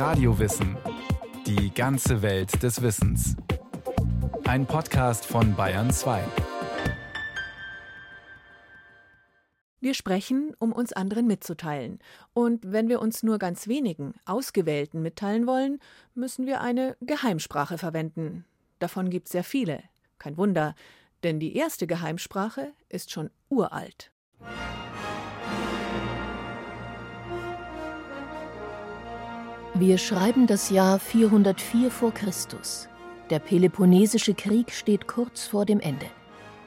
Radiowissen. Die ganze Welt des Wissens. Ein Podcast von Bayern 2. Wir sprechen, um uns anderen mitzuteilen. Und wenn wir uns nur ganz wenigen, Ausgewählten mitteilen wollen, müssen wir eine Geheimsprache verwenden. Davon gibt es sehr viele. Kein Wunder, denn die erste Geheimsprache ist schon uralt. Wir schreiben das Jahr 404 vor Christus. Der Peloponnesische Krieg steht kurz vor dem Ende.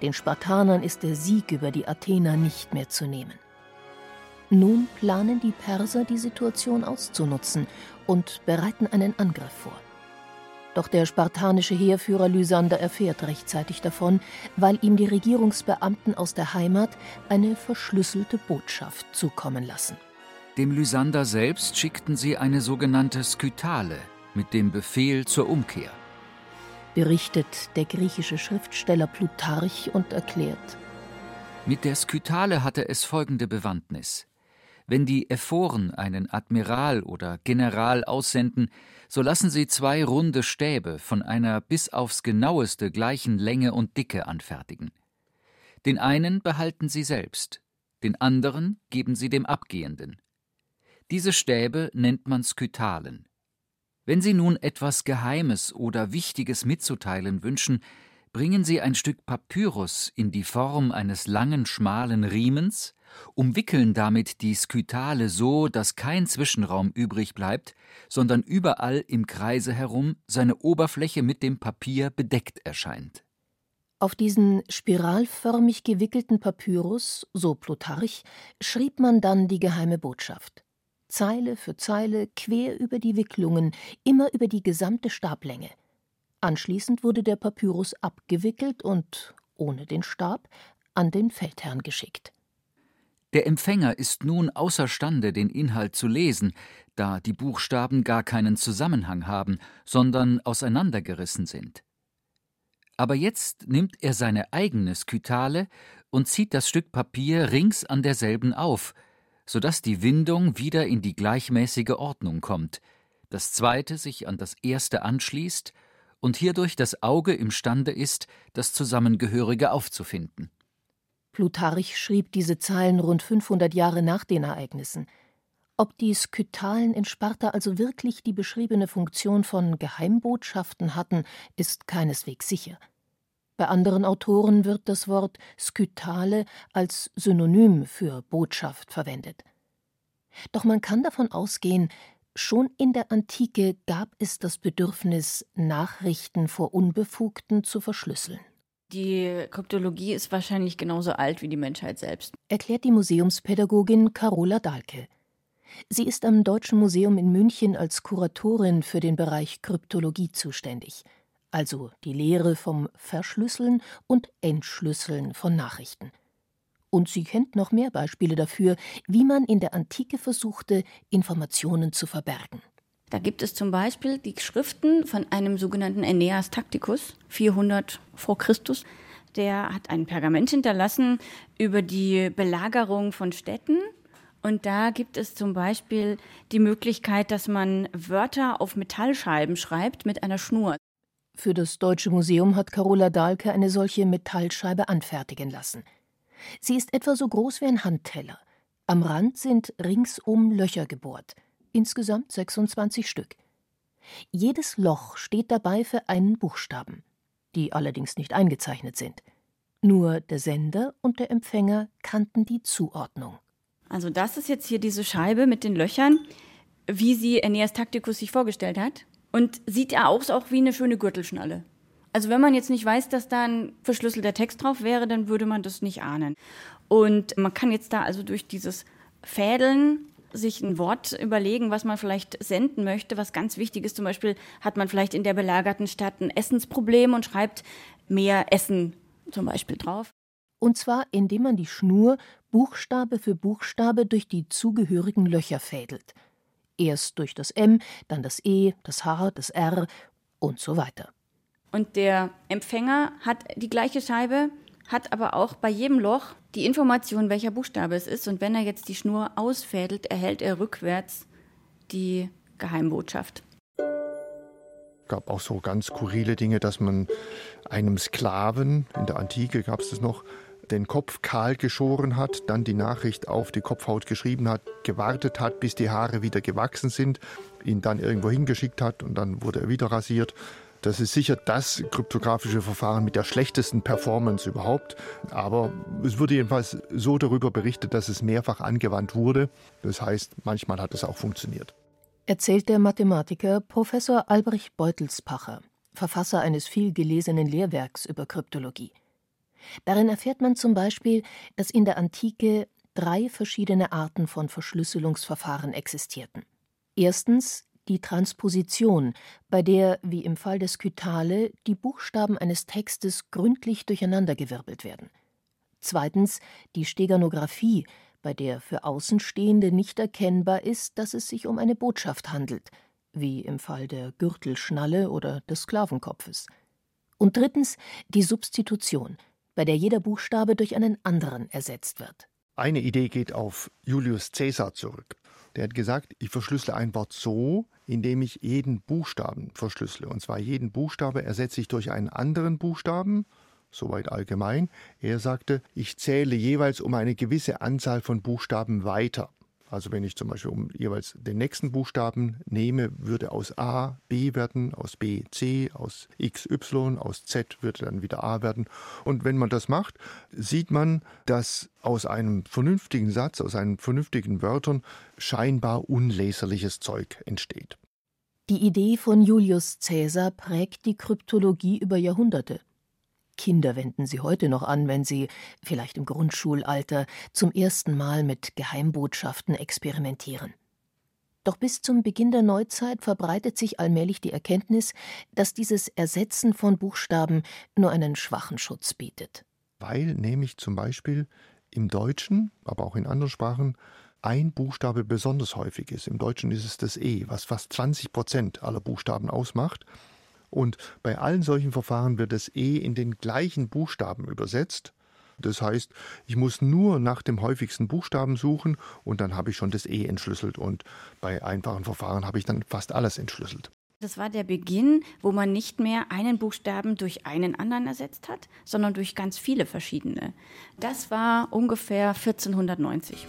Den Spartanern ist der Sieg über die Athener nicht mehr zu nehmen. Nun planen die Perser, die Situation auszunutzen und bereiten einen Angriff vor. Doch der spartanische Heerführer Lysander erfährt rechtzeitig davon, weil ihm die Regierungsbeamten aus der Heimat eine verschlüsselte Botschaft zukommen lassen. Dem Lysander selbst schickten sie eine sogenannte Skytale mit dem Befehl zur Umkehr. Berichtet der griechische Schriftsteller Plutarch und erklärt. Mit der Skytale hatte es folgende Bewandtnis. Wenn die Ephoren einen Admiral oder General aussenden, so lassen sie zwei runde Stäbe von einer bis aufs genaueste gleichen Länge und Dicke anfertigen. Den einen behalten sie selbst, den anderen geben sie dem Abgehenden. Diese Stäbe nennt man Skytalen. Wenn Sie nun etwas Geheimes oder Wichtiges mitzuteilen wünschen, bringen Sie ein Stück Papyrus in die Form eines langen, schmalen Riemens, umwickeln damit die Skytale so, dass kein Zwischenraum übrig bleibt, sondern überall im Kreise herum seine Oberfläche mit dem Papier bedeckt erscheint. Auf diesen spiralförmig gewickelten Papyrus, so Plutarch, schrieb man dann die geheime Botschaft. Zeile für Zeile, quer über die Wicklungen, immer über die gesamte Stablänge. Anschließend wurde der Papyrus abgewickelt und, ohne den Stab, an den Feldherrn geschickt. Der Empfänger ist nun außerstande, den Inhalt zu lesen, da die Buchstaben gar keinen Zusammenhang haben, sondern auseinandergerissen sind. Aber jetzt nimmt er seine eigene Skytale und zieht das Stück Papier rings an derselben auf, sodass die Windung wieder in die gleichmäßige Ordnung kommt, das zweite sich an das erste anschließt und hierdurch das Auge imstande ist, das Zusammengehörige aufzufinden. Plutarch schrieb diese Zeilen rund 500 Jahre nach den Ereignissen. Ob die Skytalen in Sparta also wirklich die beschriebene Funktion von Geheimbotschaften hatten, ist keineswegs sicher. Bei anderen Autoren wird das Wort Skytale als Synonym für Botschaft verwendet. Doch man kann davon ausgehen, schon in der Antike gab es das Bedürfnis, Nachrichten vor Unbefugten zu verschlüsseln. Die Kryptologie ist wahrscheinlich genauso alt wie die Menschheit selbst, erklärt die Museumspädagogin Carola Dahlke. Sie ist am Deutschen Museum in München als Kuratorin für den Bereich Kryptologie zuständig also die Lehre vom Verschlüsseln und Entschlüsseln von Nachrichten. Und sie kennt noch mehr Beispiele dafür, wie man in der Antike versuchte, Informationen zu verbergen. Da gibt es zum Beispiel die Schriften von einem sogenannten Aeneas Tacticus, 400 vor Christus. Der hat ein Pergament hinterlassen über die Belagerung von Städten. Und da gibt es zum Beispiel die Möglichkeit, dass man Wörter auf Metallscheiben schreibt mit einer Schnur. Für das Deutsche Museum hat Carola Dahlke eine solche Metallscheibe anfertigen lassen. Sie ist etwa so groß wie ein Handteller. Am Rand sind ringsum Löcher gebohrt, insgesamt 26 Stück. Jedes Loch steht dabei für einen Buchstaben, die allerdings nicht eingezeichnet sind. Nur der Sender und der Empfänger kannten die Zuordnung. Also das ist jetzt hier diese Scheibe mit den Löchern, wie sie Aeneas Tacticus sich vorgestellt hat und sieht ja aus auch wie eine schöne Gürtelschnalle. Also wenn man jetzt nicht weiß, dass da ein verschlüsselter Text drauf wäre, dann würde man das nicht ahnen. Und man kann jetzt da also durch dieses Fädeln sich ein Wort überlegen, was man vielleicht senden möchte, was ganz wichtig ist. Zum Beispiel hat man vielleicht in der belagerten Stadt ein Essensproblem und schreibt mehr Essen zum Beispiel drauf. Und zwar, indem man die Schnur Buchstabe für Buchstabe durch die zugehörigen Löcher fädelt. Erst durch das M, dann das E, das H, das R und so weiter. Und der Empfänger hat die gleiche Scheibe, hat aber auch bei jedem Loch die Information, welcher Buchstabe es ist. Und wenn er jetzt die Schnur ausfädelt, erhält er rückwärts die Geheimbotschaft. Es gab auch so ganz skurrile Dinge, dass man einem Sklaven, in der Antike gab es das noch, den Kopf kahl geschoren hat, dann die Nachricht auf die Kopfhaut geschrieben hat, gewartet hat, bis die Haare wieder gewachsen sind, ihn dann irgendwo hingeschickt hat und dann wurde er wieder rasiert. Das ist sicher das kryptografische Verfahren mit der schlechtesten Performance überhaupt. Aber es wurde jedenfalls so darüber berichtet, dass es mehrfach angewandt wurde. Das heißt, manchmal hat es auch funktioniert. Erzählt der Mathematiker Professor Albrecht Beutelspacher, Verfasser eines viel gelesenen Lehrwerks über Kryptologie. Darin erfährt man zum Beispiel, dass in der Antike drei verschiedene Arten von Verschlüsselungsverfahren existierten. Erstens die Transposition, bei der, wie im Fall des Kytale, die Buchstaben eines Textes gründlich durcheinandergewirbelt werden. Zweitens die Steganographie, bei der für Außenstehende nicht erkennbar ist, dass es sich um eine Botschaft handelt, wie im Fall der Gürtelschnalle oder des Sklavenkopfes. Und drittens die Substitution, bei der jeder Buchstabe durch einen anderen ersetzt wird. Eine Idee geht auf Julius Caesar zurück. Der hat gesagt, ich verschlüssele ein Wort so, indem ich jeden Buchstaben verschlüssele. Und zwar jeden Buchstabe ersetze ich durch einen anderen Buchstaben, soweit allgemein. Er sagte, ich zähle jeweils um eine gewisse Anzahl von Buchstaben weiter. Also wenn ich zum Beispiel um jeweils den nächsten Buchstaben nehme, würde aus A B werden, aus B C, aus X Y, aus Z würde dann wieder A werden. Und wenn man das macht, sieht man, dass aus einem vernünftigen Satz, aus einen vernünftigen Wörtern scheinbar unleserliches Zeug entsteht. Die Idee von Julius Caesar prägt die Kryptologie über Jahrhunderte. Kinder wenden sie heute noch an, wenn sie, vielleicht im Grundschulalter, zum ersten Mal mit Geheimbotschaften experimentieren. Doch bis zum Beginn der Neuzeit verbreitet sich allmählich die Erkenntnis, dass dieses Ersetzen von Buchstaben nur einen schwachen Schutz bietet. Weil nämlich zum Beispiel im Deutschen, aber auch in anderen Sprachen, ein Buchstabe besonders häufig ist. Im Deutschen ist es das E, was fast 20 Prozent aller Buchstaben ausmacht. Und bei allen solchen Verfahren wird das E in den gleichen Buchstaben übersetzt. Das heißt, ich muss nur nach dem häufigsten Buchstaben suchen und dann habe ich schon das E entschlüsselt. Und bei einfachen Verfahren habe ich dann fast alles entschlüsselt. Das war der Beginn, wo man nicht mehr einen Buchstaben durch einen anderen ersetzt hat, sondern durch ganz viele verschiedene. Das war ungefähr 1490.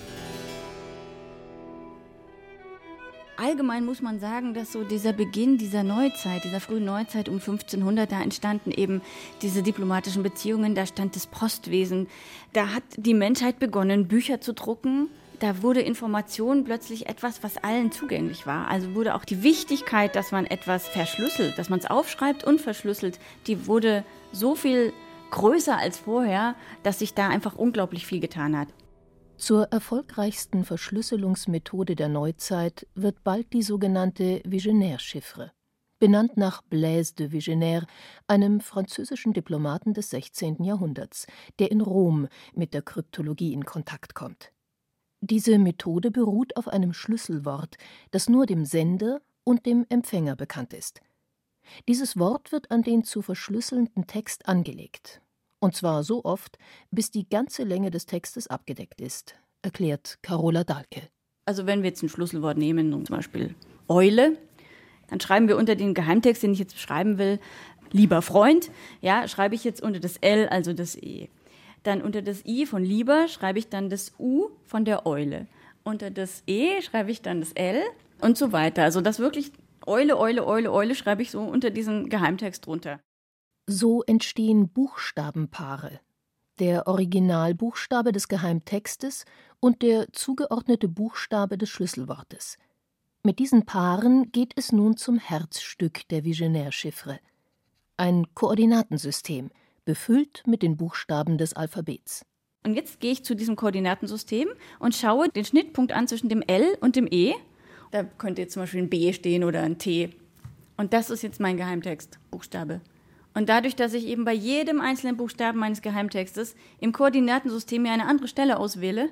allgemein muss man sagen, dass so dieser Beginn dieser Neuzeit, dieser frühen Neuzeit um 1500, da entstanden eben diese diplomatischen Beziehungen, da stand das Postwesen, da hat die Menschheit begonnen, Bücher zu drucken. Da wurde Information plötzlich etwas, was allen zugänglich war. Also wurde auch die Wichtigkeit, dass man etwas verschlüsselt, dass man es aufschreibt und verschlüsselt, die wurde so viel größer als vorher, dass sich da einfach unglaublich viel getan hat. Zur erfolgreichsten Verschlüsselungsmethode der Neuzeit wird bald die sogenannte Vigenère-Chiffre, benannt nach Blaise de Vigenère, einem französischen Diplomaten des 16. Jahrhunderts, der in Rom mit der Kryptologie in Kontakt kommt. Diese Methode beruht auf einem Schlüsselwort, das nur dem Sender und dem Empfänger bekannt ist. Dieses Wort wird an den zu verschlüsselnden Text angelegt und zwar so oft, bis die ganze Länge des Textes abgedeckt ist, erklärt Carola Dahlke. Also wenn wir jetzt ein Schlüsselwort nehmen, zum Beispiel Eule, dann schreiben wir unter den Geheimtext, den ich jetzt beschreiben will, lieber Freund, ja, schreibe ich jetzt unter das L, also das E. Dann unter das I von lieber schreibe ich dann das U von der Eule. Unter das E schreibe ich dann das L und so weiter. Also das wirklich Eule, Eule, Eule, Eule schreibe ich so unter diesen Geheimtext drunter. So entstehen Buchstabenpaare, der Originalbuchstabe des Geheimtextes und der zugeordnete Buchstabe des Schlüsselwortes. Mit diesen Paaren geht es nun zum Herzstück der Vigenère-Chiffre. Ein Koordinatensystem, befüllt mit den Buchstaben des Alphabets. Und jetzt gehe ich zu diesem Koordinatensystem und schaue den Schnittpunkt an zwischen dem L und dem E. Da könnte jetzt zum Beispiel ein B stehen oder ein T. Und das ist jetzt mein Geheimtext, Buchstabe. Und dadurch, dass ich eben bei jedem einzelnen Buchstaben meines Geheimtextes im Koordinatensystem mir eine andere Stelle auswähle,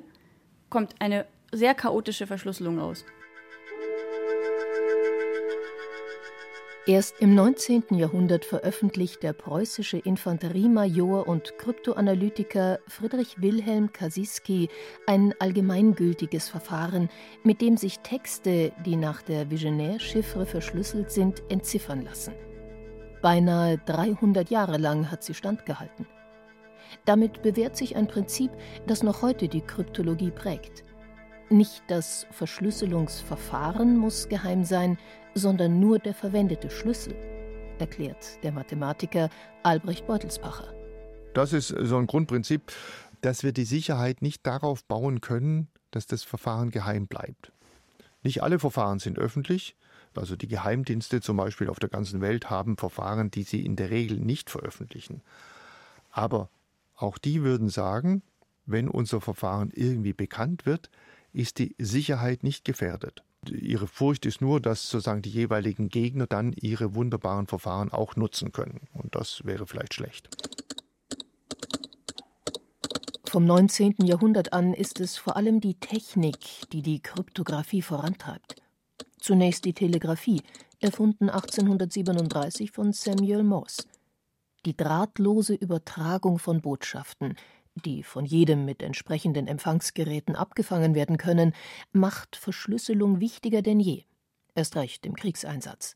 kommt eine sehr chaotische Verschlüsselung raus. Erst im 19. Jahrhundert veröffentlicht der preußische Infanteriemajor und Kryptoanalytiker Friedrich Wilhelm Kasiski ein allgemeingültiges Verfahren, mit dem sich Texte, die nach der Vigenère-Chiffre verschlüsselt sind, entziffern lassen. Beinahe 300 Jahre lang hat sie standgehalten. Damit bewährt sich ein Prinzip, das noch heute die Kryptologie prägt. Nicht das Verschlüsselungsverfahren muss geheim sein, sondern nur der verwendete Schlüssel, erklärt der Mathematiker Albrecht Beutelsbacher. Das ist so ein Grundprinzip, dass wir die Sicherheit nicht darauf bauen können, dass das Verfahren geheim bleibt. Nicht alle Verfahren sind öffentlich. Also die Geheimdienste zum Beispiel auf der ganzen Welt haben Verfahren, die sie in der Regel nicht veröffentlichen. Aber auch die würden sagen, wenn unser Verfahren irgendwie bekannt wird, ist die Sicherheit nicht gefährdet. Ihre Furcht ist nur, dass sozusagen die jeweiligen Gegner dann ihre wunderbaren Verfahren auch nutzen können. Und das wäre vielleicht schlecht. Vom 19. Jahrhundert an ist es vor allem die Technik, die die Kryptographie vorantreibt. Zunächst die Telegrafie, erfunden 1837 von Samuel Morse. Die drahtlose Übertragung von Botschaften, die von jedem mit entsprechenden Empfangsgeräten abgefangen werden können, macht Verschlüsselung wichtiger denn je, erst recht im Kriegseinsatz.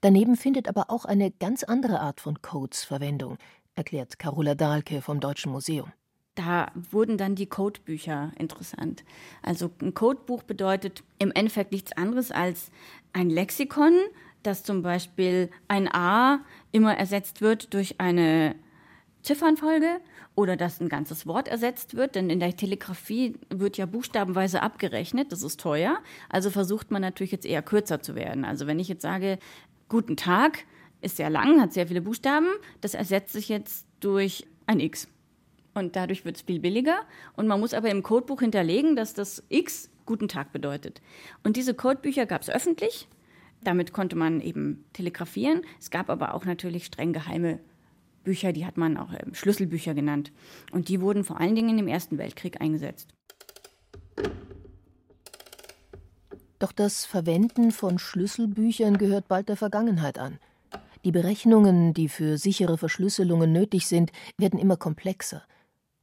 Daneben findet aber auch eine ganz andere Art von Codes Verwendung, erklärt Carola Dahlke vom Deutschen Museum. Da wurden dann die Codebücher interessant. Also ein Codebuch bedeutet im Endeffekt nichts anderes als ein Lexikon, dass zum Beispiel ein A immer ersetzt wird durch eine Ziffernfolge oder dass ein ganzes Wort ersetzt wird, denn in der Telegrafie wird ja buchstabenweise abgerechnet, das ist teuer, also versucht man natürlich jetzt eher kürzer zu werden. Also wenn ich jetzt sage, guten Tag, ist sehr lang, hat sehr viele Buchstaben, das ersetzt sich jetzt durch ein X. Und dadurch wird es viel billiger. Und man muss aber im Codebuch hinterlegen, dass das X guten Tag bedeutet. Und diese Codebücher gab es öffentlich. Damit konnte man eben telegrafieren. Es gab aber auch natürlich streng geheime Bücher, die hat man auch ähm, Schlüsselbücher genannt. Und die wurden vor allen Dingen im Ersten Weltkrieg eingesetzt. Doch das Verwenden von Schlüsselbüchern gehört bald der Vergangenheit an. Die Berechnungen, die für sichere Verschlüsselungen nötig sind, werden immer komplexer.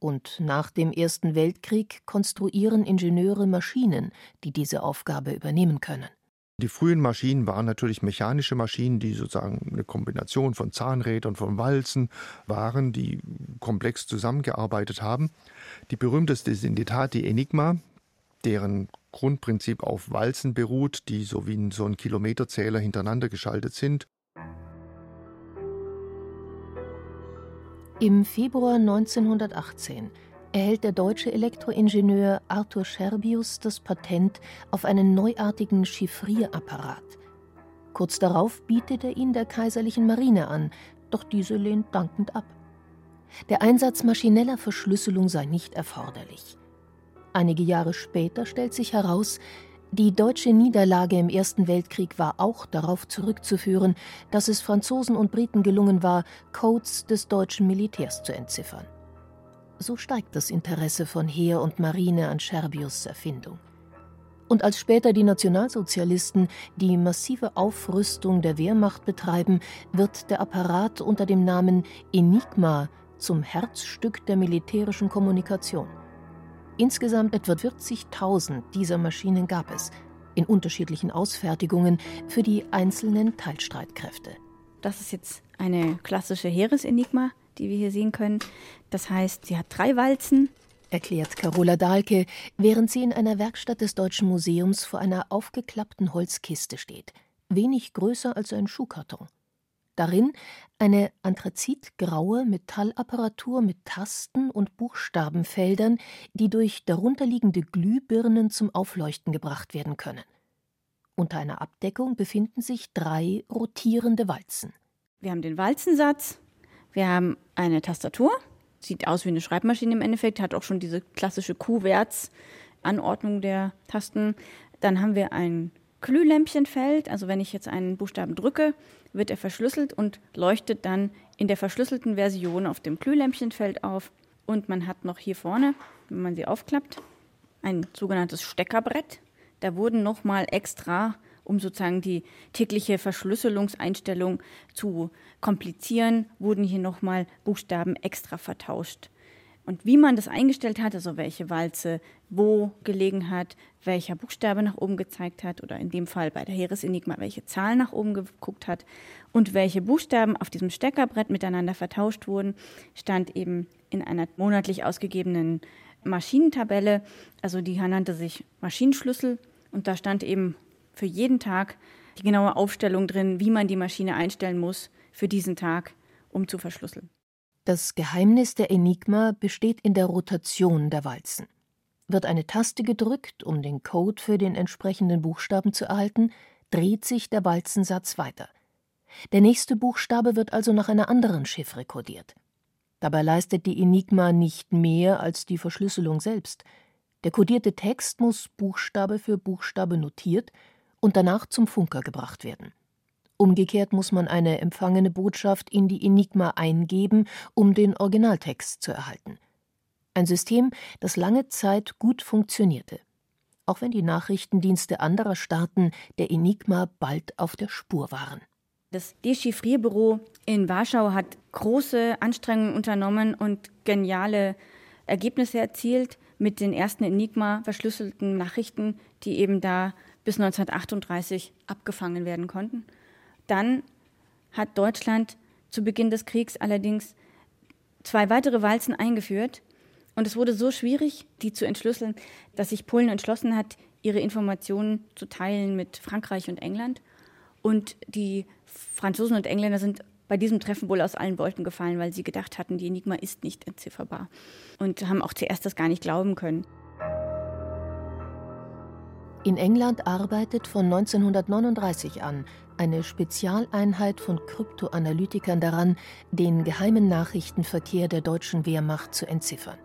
Und nach dem Ersten Weltkrieg konstruieren Ingenieure Maschinen, die diese Aufgabe übernehmen können. Die frühen Maschinen waren natürlich mechanische Maschinen, die sozusagen eine Kombination von Zahnrädern, von Walzen waren, die komplex zusammengearbeitet haben. Die berühmteste ist in der Tat die Enigma, deren Grundprinzip auf Walzen beruht, die so wie so ein Kilometerzähler hintereinander geschaltet sind. Im Februar 1918 erhält der deutsche Elektroingenieur Arthur Scherbius das Patent auf einen neuartigen Chiffrierapparat. Kurz darauf bietet er ihn der kaiserlichen Marine an, doch diese lehnt dankend ab. Der Einsatz maschineller Verschlüsselung sei nicht erforderlich. Einige Jahre später stellt sich heraus, die deutsche Niederlage im Ersten Weltkrieg war auch darauf zurückzuführen, dass es Franzosen und Briten gelungen war, Codes des deutschen Militärs zu entziffern. So steigt das Interesse von Heer und Marine an Scherbius Erfindung. Und als später die Nationalsozialisten die massive Aufrüstung der Wehrmacht betreiben, wird der Apparat unter dem Namen Enigma zum Herzstück der militärischen Kommunikation. Insgesamt etwa 40.000 dieser Maschinen gab es, in unterschiedlichen Ausfertigungen für die einzelnen Teilstreitkräfte. Das ist jetzt eine klassische Heeresenigma die wir hier sehen können. Das heißt, sie hat drei Walzen. Erklärt Carola Dahlke, während sie in einer Werkstatt des Deutschen Museums vor einer aufgeklappten Holzkiste steht, wenig größer als ein Schuhkarton. Darin eine anthrazitgraue Metallapparatur mit Tasten und Buchstabenfeldern, die durch darunterliegende Glühbirnen zum Aufleuchten gebracht werden können. Unter einer Abdeckung befinden sich drei rotierende Walzen. Wir haben den Walzensatz, wir haben eine Tastatur, sieht aus wie eine Schreibmaschine im Endeffekt, hat auch schon diese klassische Q-Werts-Anordnung der Tasten. Dann haben wir ein Glühlämpchenfeld, also wenn ich jetzt einen Buchstaben drücke, wird er verschlüsselt und leuchtet dann in der verschlüsselten Version auf dem Glühlämpchenfeld auf. Und man hat noch hier vorne, wenn man sie aufklappt, ein sogenanntes Steckerbrett. Da wurden nochmal extra um sozusagen die tägliche Verschlüsselungseinstellung zu komplizieren, wurden hier nochmal Buchstaben extra vertauscht. Und wie man das eingestellt hat, also welche Walze wo gelegen hat, welcher Buchstabe nach oben gezeigt hat oder in dem Fall bei der Heeresenigma welche Zahl nach oben geguckt hat und welche Buchstaben auf diesem Steckerbrett miteinander vertauscht wurden, stand eben in einer monatlich ausgegebenen Maschinentabelle. Also die nannte sich Maschinenschlüssel und da stand eben für jeden Tag die genaue Aufstellung drin, wie man die Maschine einstellen muss für diesen Tag, um zu verschlüsseln. Das Geheimnis der Enigma besteht in der Rotation der Walzen. Wird eine Taste gedrückt, um den Code für den entsprechenden Buchstaben zu erhalten, dreht sich der Walzensatz weiter. Der nächste Buchstabe wird also nach einer anderen Chiffre kodiert. Dabei leistet die Enigma nicht mehr als die Verschlüsselung selbst. Der kodierte Text muss Buchstabe für Buchstabe notiert und danach zum Funker gebracht werden. Umgekehrt muss man eine empfangene Botschaft in die Enigma eingeben, um den Originaltext zu erhalten. Ein System, das lange Zeit gut funktionierte, auch wenn die Nachrichtendienste anderer Staaten der Enigma bald auf der Spur waren. Das Dechiffrierbüro in Warschau hat große Anstrengungen unternommen und geniale Ergebnisse erzielt mit den ersten Enigma verschlüsselten Nachrichten, die eben da bis 1938 abgefangen werden konnten. Dann hat Deutschland zu Beginn des Kriegs allerdings zwei weitere Walzen eingeführt. Und es wurde so schwierig, die zu entschlüsseln, dass sich Polen entschlossen hat, ihre Informationen zu teilen mit Frankreich und England. Und die Franzosen und Engländer sind bei diesem Treffen wohl aus allen Wolken gefallen, weil sie gedacht hatten, die Enigma ist nicht entzifferbar. Und haben auch zuerst das gar nicht glauben können. In England arbeitet von 1939 an eine Spezialeinheit von Kryptoanalytikern daran, den geheimen Nachrichtenverkehr der deutschen Wehrmacht zu entziffern.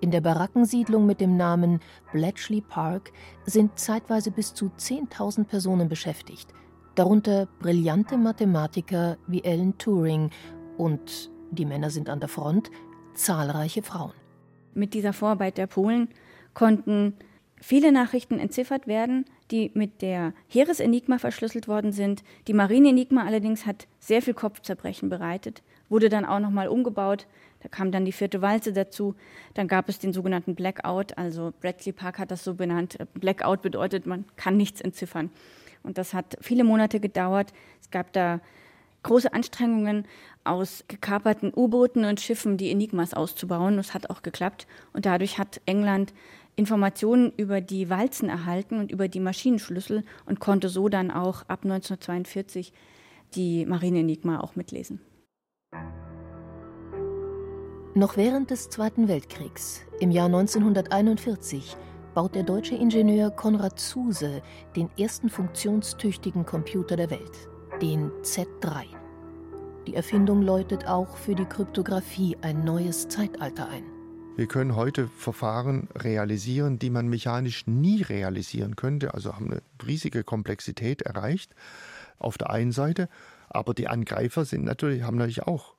In der Barackensiedlung mit dem Namen Bletchley Park sind zeitweise bis zu 10.000 Personen beschäftigt, darunter brillante Mathematiker wie Alan Turing und, die Männer sind an der Front, zahlreiche Frauen. Mit dieser Vorarbeit der Polen konnten viele Nachrichten entziffert werden, die mit der Heeresenigma verschlüsselt worden sind. Die Marineenigma allerdings hat sehr viel Kopfzerbrechen bereitet, wurde dann auch nochmal umgebaut. Da kam dann die vierte Walze dazu. Dann gab es den sogenannten Blackout. Also Bradley Park hat das so benannt. Blackout bedeutet, man kann nichts entziffern. Und das hat viele Monate gedauert. Es gab da große Anstrengungen, aus gekaperten U-Booten und Schiffen die Enigmas auszubauen. Das hat auch geklappt. Und dadurch hat England Informationen über die Walzen erhalten und über die Maschinenschlüssel und konnte so dann auch ab 1942 die Marine Enigma auch mitlesen. Noch während des Zweiten Weltkriegs, im Jahr 1941, baut der deutsche Ingenieur Konrad Zuse den ersten funktionstüchtigen Computer der Welt, den Z3. Die Erfindung läutet auch für die Kryptographie ein neues Zeitalter ein. Wir können heute Verfahren realisieren, die man mechanisch nie realisieren könnte, also haben eine riesige Komplexität erreicht auf der einen Seite, aber die Angreifer sind natürlich, haben natürlich auch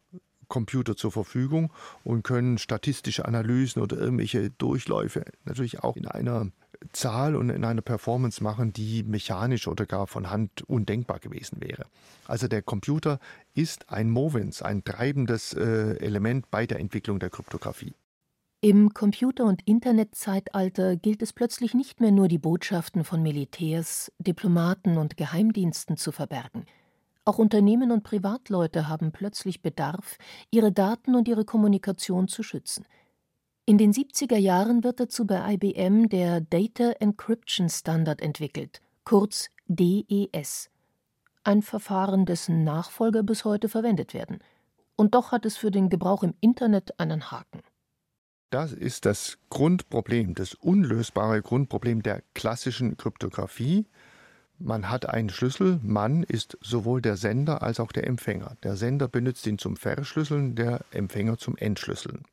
Computer zur Verfügung und können statistische Analysen oder irgendwelche Durchläufe natürlich auch in einer Zahl und in einer Performance machen, die mechanisch oder gar von Hand undenkbar gewesen wäre. Also der Computer ist ein Movens, ein treibendes äh, Element bei der Entwicklung der Kryptographie. Im Computer- und Internetzeitalter gilt es plötzlich nicht mehr nur die Botschaften von Militärs, Diplomaten und Geheimdiensten zu verbergen. Auch Unternehmen und Privatleute haben plötzlich Bedarf, ihre Daten und ihre Kommunikation zu schützen. In den 70er Jahren wird dazu bei IBM der Data Encryption Standard entwickelt, kurz DES. Ein Verfahren, dessen Nachfolger bis heute verwendet werden. Und doch hat es für den Gebrauch im Internet einen Haken. Das ist das Grundproblem, das unlösbare Grundproblem der klassischen Kryptographie. Man hat einen Schlüssel, man ist sowohl der Sender als auch der Empfänger. Der Sender benutzt ihn zum Verschlüsseln, der Empfänger zum Entschlüsseln.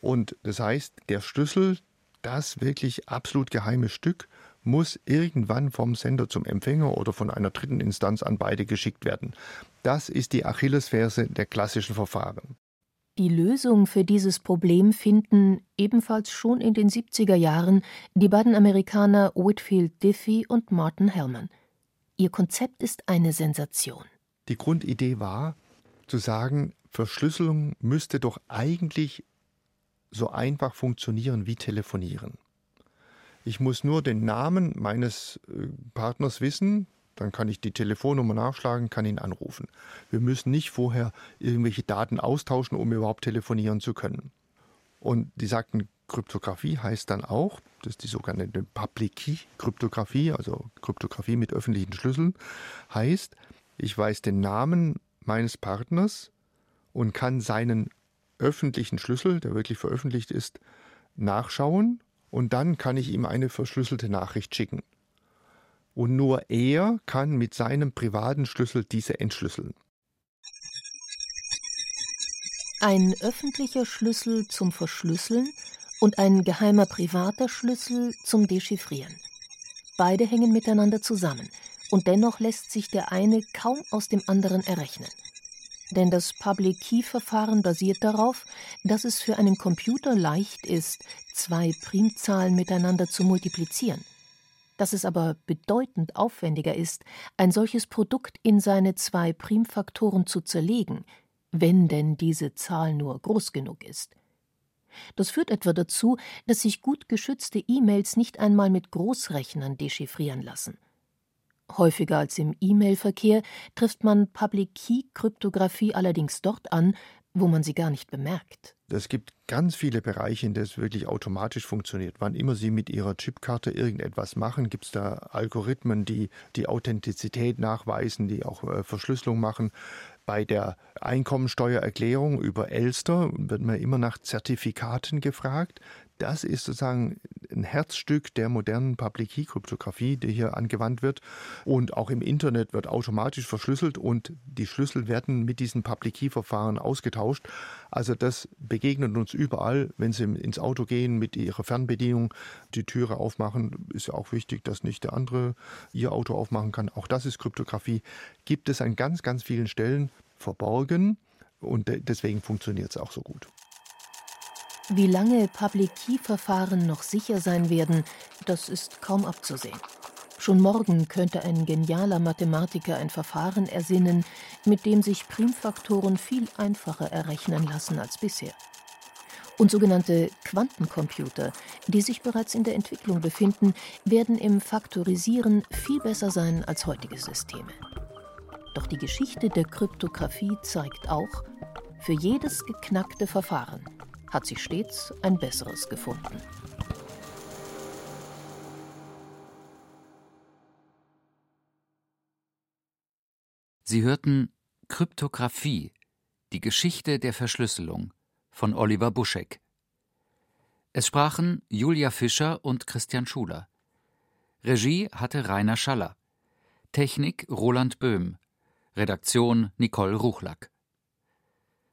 Und das heißt, der Schlüssel, das wirklich absolut geheime Stück, muss irgendwann vom Sender zum Empfänger oder von einer dritten Instanz an beide geschickt werden. Das ist die Achillesferse der klassischen Verfahren. Die Lösung für dieses Problem finden, ebenfalls schon in den 70er Jahren, die beiden Amerikaner Whitfield Diffie und Martin Hellman. Ihr Konzept ist eine Sensation. Die Grundidee war, zu sagen, Verschlüsselung müsste doch eigentlich so einfach funktionieren wie telefonieren. Ich muss nur den Namen meines äh, Partners wissen, dann kann ich die Telefonnummer nachschlagen, kann ihn anrufen. Wir müssen nicht vorher irgendwelche Daten austauschen, um überhaupt telefonieren zu können. Und die sagten, Kryptographie heißt dann auch, das ist die sogenannte Public Key Kryptographie, also Kryptographie mit öffentlichen Schlüsseln, heißt, ich weiß den Namen meines Partners und kann seinen öffentlichen Schlüssel, der wirklich veröffentlicht ist, nachschauen und dann kann ich ihm eine verschlüsselte Nachricht schicken. Und nur er kann mit seinem privaten Schlüssel diese entschlüsseln. Ein öffentlicher Schlüssel zum Verschlüsseln und ein geheimer privater Schlüssel zum Dechiffrieren. Beide hängen miteinander zusammen, und dennoch lässt sich der eine kaum aus dem anderen errechnen. Denn das Public Key Verfahren basiert darauf, dass es für einen Computer leicht ist, zwei Primzahlen miteinander zu multiplizieren. Dass es aber bedeutend aufwendiger ist, ein solches Produkt in seine zwei Primfaktoren zu zerlegen, wenn denn diese Zahl nur groß genug ist. Das führt etwa dazu, dass sich gut geschützte E-Mails nicht einmal mit Großrechnern dechiffrieren lassen. Häufiger als im E-Mail-Verkehr trifft man Public-Key-Kryptographie allerdings dort an, wo man sie gar nicht bemerkt. Es gibt ganz viele Bereiche, in denen es wirklich automatisch funktioniert. Wann immer Sie mit Ihrer Chipkarte irgendetwas machen, gibt es da Algorithmen, die die Authentizität nachweisen, die auch äh, Verschlüsselung machen. Bei der Einkommensteuererklärung über Elster wird man immer nach Zertifikaten gefragt. Das ist sozusagen ein Herzstück der modernen Public Key Kryptographie, die hier angewandt wird. Und auch im Internet wird automatisch verschlüsselt und die Schlüssel werden mit diesen Public Key Verfahren ausgetauscht. Also das begegnet uns überall, wenn Sie ins Auto gehen mit Ihrer Fernbedienung, die Türe aufmachen. Ist ja auch wichtig, dass nicht der andere Ihr Auto aufmachen kann. Auch das ist Kryptographie. Gibt es an ganz, ganz vielen Stellen verborgen und deswegen funktioniert es auch so gut. Wie lange Public-Key-Verfahren noch sicher sein werden, das ist kaum abzusehen. Schon morgen könnte ein genialer Mathematiker ein Verfahren ersinnen, mit dem sich Primfaktoren viel einfacher errechnen lassen als bisher. Und sogenannte Quantencomputer, die sich bereits in der Entwicklung befinden, werden im Faktorisieren viel besser sein als heutige Systeme. Doch die Geschichte der Kryptographie zeigt auch, für jedes geknackte Verfahren hat sich stets ein besseres gefunden. Sie hörten Kryptographie, die Geschichte der Verschlüsselung von Oliver Buschek. Es sprachen Julia Fischer und Christian Schuler. Regie hatte Rainer Schaller. Technik Roland Böhm. Redaktion Nicole Ruchlack.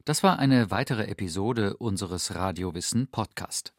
Das war eine weitere Episode unseres Radiowissen Podcast.